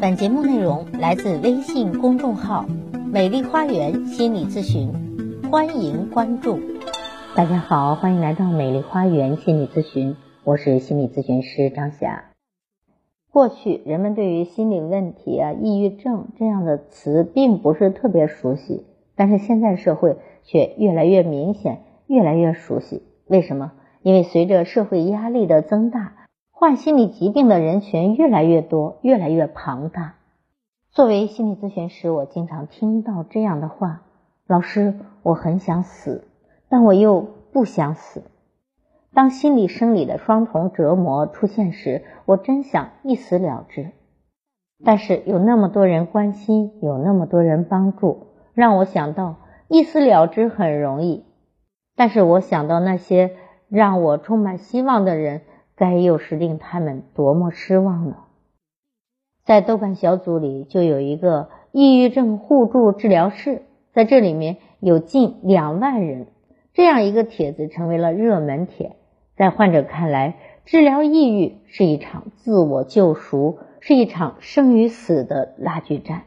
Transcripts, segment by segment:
本节目内容来自微信公众号“美丽花园心理咨询”，欢迎关注。大家好，欢迎来到美丽花园心理咨询，我是心理咨询师张霞。过去人们对于心理问题啊、抑郁症这样的词并不是特别熟悉，但是现在社会却越来越明显，越来越熟悉。为什么？因为随着社会压力的增大。患心理疾病的人群越来越多，越来越庞大。作为心理咨询师，我经常听到这样的话：“老师，我很想死，但我又不想死。当心理生理的双重折磨出现时，我真想一死了之。但是有那么多人关心，有那么多人帮助，让我想到一死了之很容易。但是我想到那些让我充满希望的人。”该又是令他们多么失望呢？在豆瓣小组里就有一个抑郁症互助治疗室，在这里面有近两万人，这样一个帖子成为了热门帖。在患者看来，治疗抑郁是一场自我救赎，是一场生与死的拉锯战。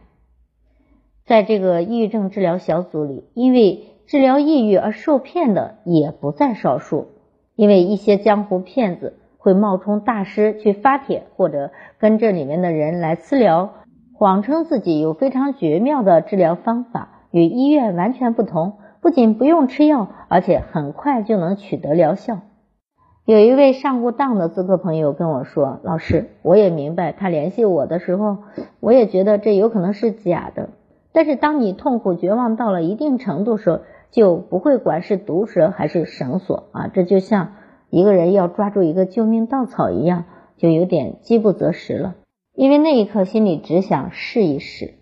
在这个抑郁症治疗小组里，因为治疗抑郁而受骗的也不在少数，因为一些江湖骗子。会冒充大师去发帖，或者跟这里面的人来私聊，谎称自己有非常绝妙的治疗方法，与医院完全不同，不仅不用吃药，而且很快就能取得疗效。有一位上过当的咨客朋友跟我说：“老师，我也明白，他联系我的时候，我也觉得这有可能是假的。但是当你痛苦绝望到了一定程度时候，就不会管是毒蛇还是绳索啊，这就像……”一个人要抓住一个救命稻草一样，就有点饥不择食了。因为那一刻心里只想试一试，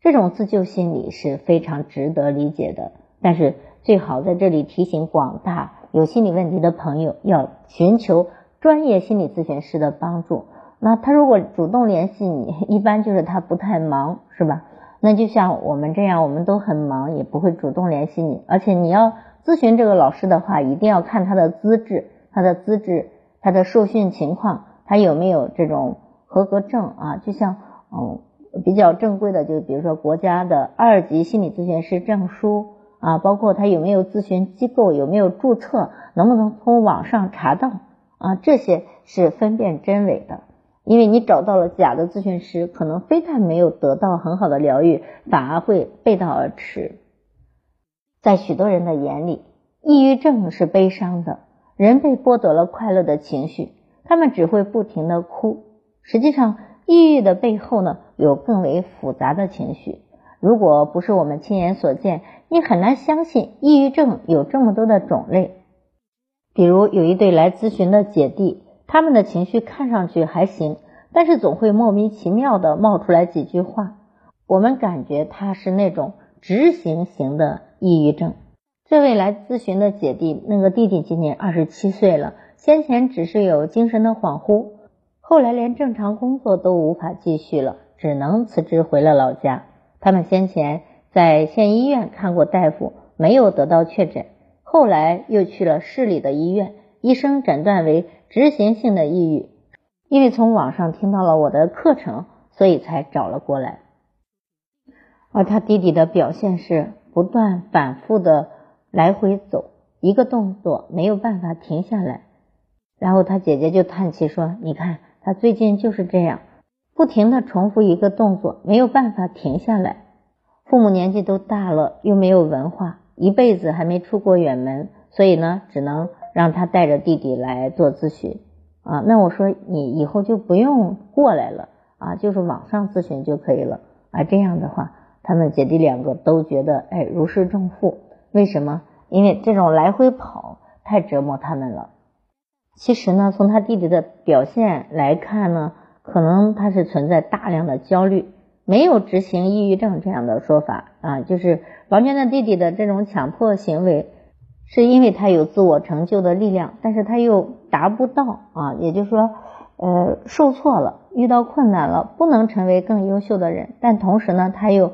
这种自救心理是非常值得理解的。但是最好在这里提醒广大有心理问题的朋友，要寻求专业心理咨询师的帮助。那他如果主动联系你，一般就是他不太忙，是吧？那就像我们这样，我们都很忙，也不会主动联系你，而且你要。咨询这个老师的话，一定要看他的资质、他的资质、他的受训情况，他有没有这种合格证啊？就像嗯比较正规的，就比如说国家的二级心理咨询师证书啊，包括他有没有咨询机构、有没有注册、能不能从网上查到啊，这些是分辨真伪的。因为你找到了假的咨询师，可能非但没有得到很好的疗愈，反而会背道而驰。在许多人的眼里，抑郁症是悲伤的，人被剥夺了快乐的情绪，他们只会不停的哭。实际上，抑郁的背后呢，有更为复杂的情绪。如果不是我们亲眼所见，你很难相信抑郁症有这么多的种类。比如，有一对来咨询的姐弟，他们的情绪看上去还行，但是总会莫名其妙的冒出来几句话，我们感觉他是那种执行型的。抑郁症，这位来咨询的姐弟，那个弟弟今年二十七岁了，先前只是有精神的恍惚，后来连正常工作都无法继续了，只能辞职回了老家。他们先前在县医院看过大夫，没有得到确诊，后来又去了市里的医院，医生诊断为执行性的抑郁。因为从网上听到了我的课程，所以才找了过来。而他弟弟的表现是。不断反复的来回走，一个动作没有办法停下来。然后他姐姐就叹气说：“你看，他最近就是这样，不停的重复一个动作，没有办法停下来。父母年纪都大了，又没有文化，一辈子还没出过远门，所以呢，只能让他带着弟弟来做咨询啊。那我说你以后就不用过来了啊，就是网上咨询就可以了啊。这样的话。”他们姐弟两个都觉得，哎，如释重负。为什么？因为这种来回跑太折磨他们了。其实呢，从他弟弟的表现来看呢，可能他是存在大量的焦虑，没有执行抑郁症这样的说法啊。就是王娟的弟弟的这种强迫行为，是因为他有自我成就的力量，但是他又达不到啊。也就是说，呃，受挫了，遇到困难了，不能成为更优秀的人，但同时呢，他又。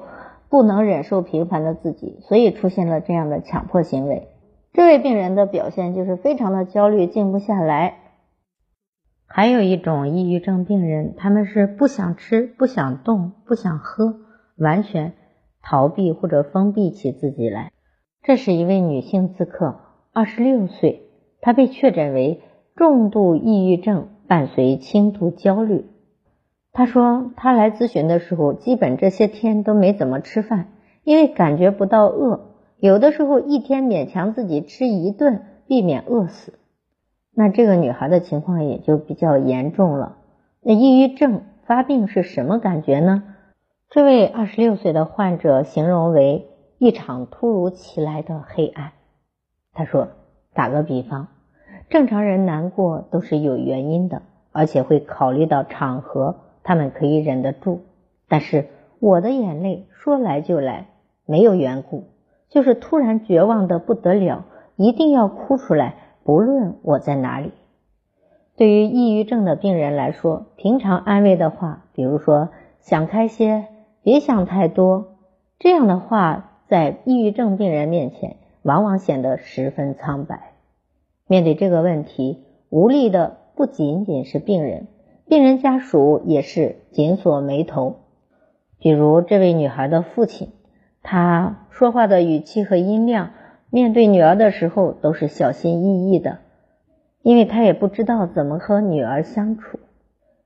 不能忍受平凡的自己，所以出现了这样的强迫行为。这位病人的表现就是非常的焦虑，静不下来，还有一种抑郁症病人，他们是不想吃、不想动、不想喝，完全逃避或者封闭起自己来。这是一位女性咨客，二十六岁，她被确诊为重度抑郁症，伴随轻度焦虑。他说，他来咨询的时候，基本这些天都没怎么吃饭，因为感觉不到饿，有的时候一天勉强自己吃一顿，避免饿死。那这个女孩的情况也就比较严重了。那抑郁症发病是什么感觉呢？这位二十六岁的患者形容为一场突如其来的黑暗。他说：“打个比方，正常人难过都是有原因的，而且会考虑到场合，他们可以忍得住。但是我的眼泪说来就来，没有缘故，就是突然绝望的不得了，一定要哭出来。”不论我在哪里，对于抑郁症的病人来说，平常安慰的话，比如说“想开些，别想太多”这样的话，在抑郁症病人面前，往往显得十分苍白。面对这个问题，无力的不仅仅是病人，病人家属也是紧锁眉头。比如这位女孩的父亲，他说话的语气和音量。面对女儿的时候都是小心翼翼的，因为他也不知道怎么和女儿相处。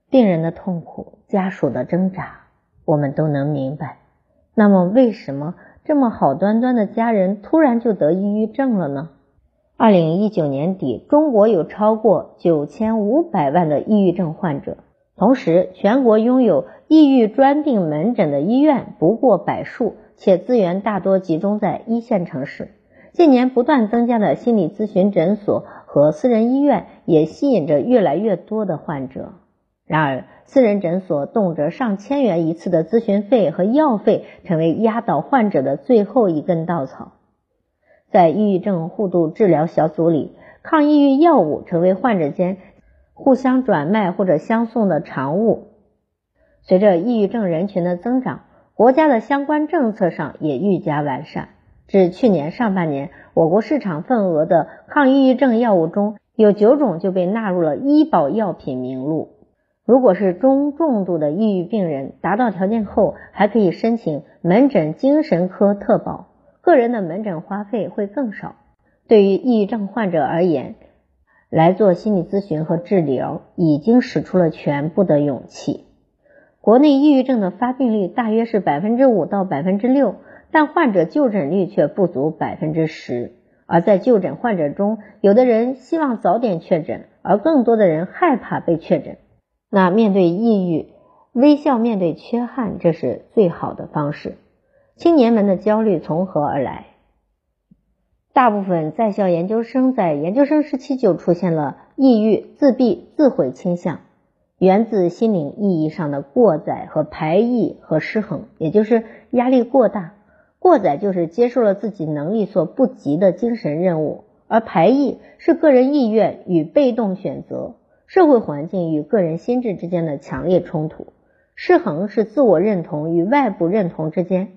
病人的痛苦，家属的挣扎，我们都能明白。那么，为什么这么好端端的家人突然就得抑郁症了呢？二零一九年底，中国有超过九千五百万的抑郁症患者，同时全国拥有抑郁专病门诊的医院不过百数，且资源大多集中在一线城市。近年不断增加的心理咨询诊所和私人医院，也吸引着越来越多的患者。然而，私人诊所动辄上千元一次的咨询费和药费，成为压倒患者的最后一根稻草。在抑郁症互助治疗小组里，抗抑郁药物成为患者间互相转卖或者相送的常物。随着抑郁症人群的增长，国家的相关政策上也愈加完善。至去年上半年，我国市场份额的抗抑郁症药物中有九种就被纳入了医保药品名录。如果是中重度的抑郁病人，达到条件后，还可以申请门诊精神科特保，个人的门诊花费会更少。对于抑郁症患者而言，来做心理咨询和治疗已经使出了全部的勇气。国内抑郁症的发病率大约是百分之五到百分之六。但患者就诊率却不足百分之十，而在就诊患者中，有的人希望早点确诊，而更多的人害怕被确诊。那面对抑郁，微笑面对缺憾，这是最好的方式。青年们的焦虑从何而来？大部分在校研究生在研究生时期就出现了抑郁、自闭、自毁倾向，源自心灵意义上的过载和排异和失衡，也就是压力过大。过载就是接受了自己能力所不及的精神任务，而排异是个人意愿与被动选择、社会环境与个人心智之间的强烈冲突。失衡是自我认同与外部认同之间、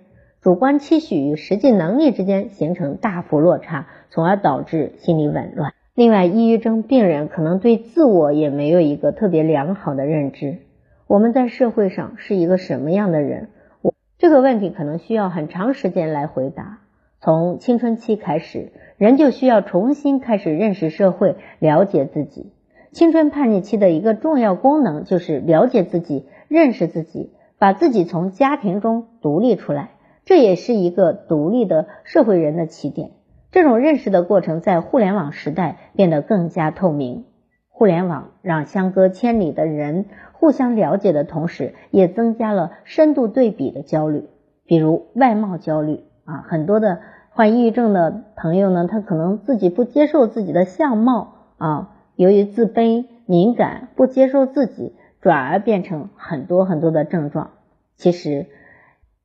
主观期许与实际能力之间形成大幅落差，从而导致心理紊乱。另外，抑郁症病人可能对自我也没有一个特别良好的认知。我们在社会上是一个什么样的人？我这个问题可能需要很长时间来回答。从青春期开始，人就需要重新开始认识社会、了解自己。青春叛逆期的一个重要功能就是了解自己、认识自己，把自己从家庭中独立出来。这也是一个独立的社会人的起点。这种认识的过程在互联网时代变得更加透明。互联网让相隔千里的人互相了解的同时，也增加了深度对比的焦虑，比如外貌焦虑啊。很多的患抑郁症的朋友呢，他可能自己不接受自己的相貌啊，由于自卑、敏感，不接受自己，转而变成很多很多的症状。其实，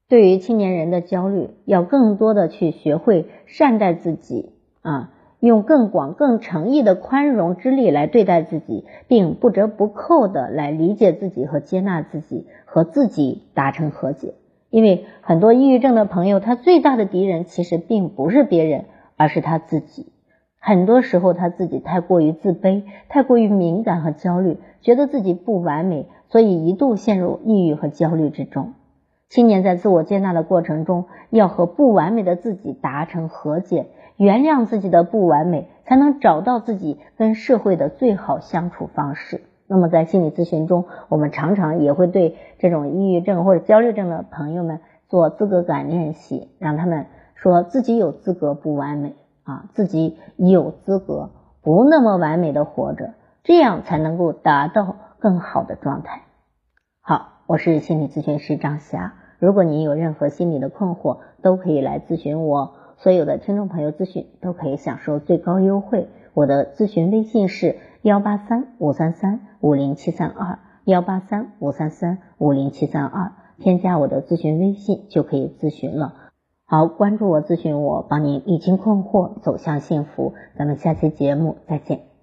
对于青年人的焦虑，要更多的去学会善待自己啊。用更广、更诚意的宽容之力来对待自己，并不折不扣的来理解自己和接纳自己，和自己达成和解。因为很多抑郁症的朋友，他最大的敌人其实并不是别人，而是他自己。很多时候他自己太过于自卑，太过于敏感和焦虑，觉得自己不完美，所以一度陷入抑郁和焦虑之中。青年在自我接纳的过程中，要和不完美的自己达成和解，原谅自己的不完美，才能找到自己跟社会的最好相处方式。那么在心理咨询中，我们常常也会对这种抑郁症或者焦虑症的朋友们做资格感练习，让他们说自己有资格不完美。啊，自己有资格不那么完美的活着，这样才能够达到更好的状态。好，我是心理咨询师张霞。如果您有任何心理的困惑，都可以来咨询我。所有的听众朋友咨询都可以享受最高优惠。我的咨询微信是幺八三五三三五零七三二幺八三五三三五零七三二，添加我的咨询微信就可以咨询了。好，关注我，咨询我，帮您理清困惑，走向幸福。咱们下期节目再见。